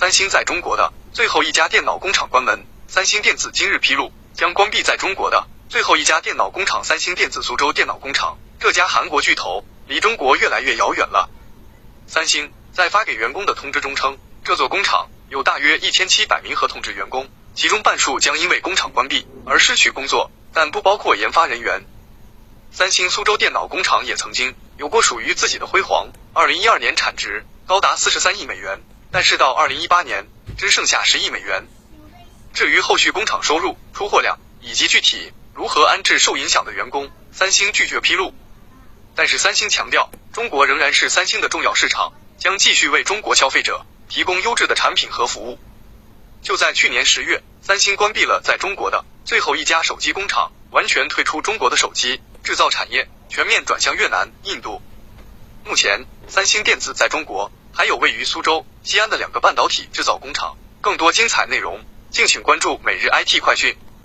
三星在中国的最后一家电脑工厂关门。三星电子今日披露，将关闭在中国的最后一家电脑工厂——三星电子苏州电脑工厂。这家韩国巨头离中国越来越遥远了。三星在发给员工的通知中称，这座工厂有大约一千七百名合同制员工，其中半数将因为工厂关闭而失去工作，但不包括研发人员。三星苏州电脑工厂也曾经有过属于自己的辉煌，二零一二年产值高达四十三亿美元，但是到二零一八年只剩下十亿美元。至于后续工厂收入、出货量以及具体如何安置受影响的员工，三星拒绝披露。但是三星强调，中国仍然是三星的重要市场，将继续为中国消费者提供优质的产品和服务。就在去年十月，三星关闭了在中国的最后一家手机工厂，完全退出中国的手机制造产业，全面转向越南、印度。目前，三星电子在中国还有位于苏州、西安的两个半导体制造工厂。更多精彩内容。敬请关注每日 IT 快讯。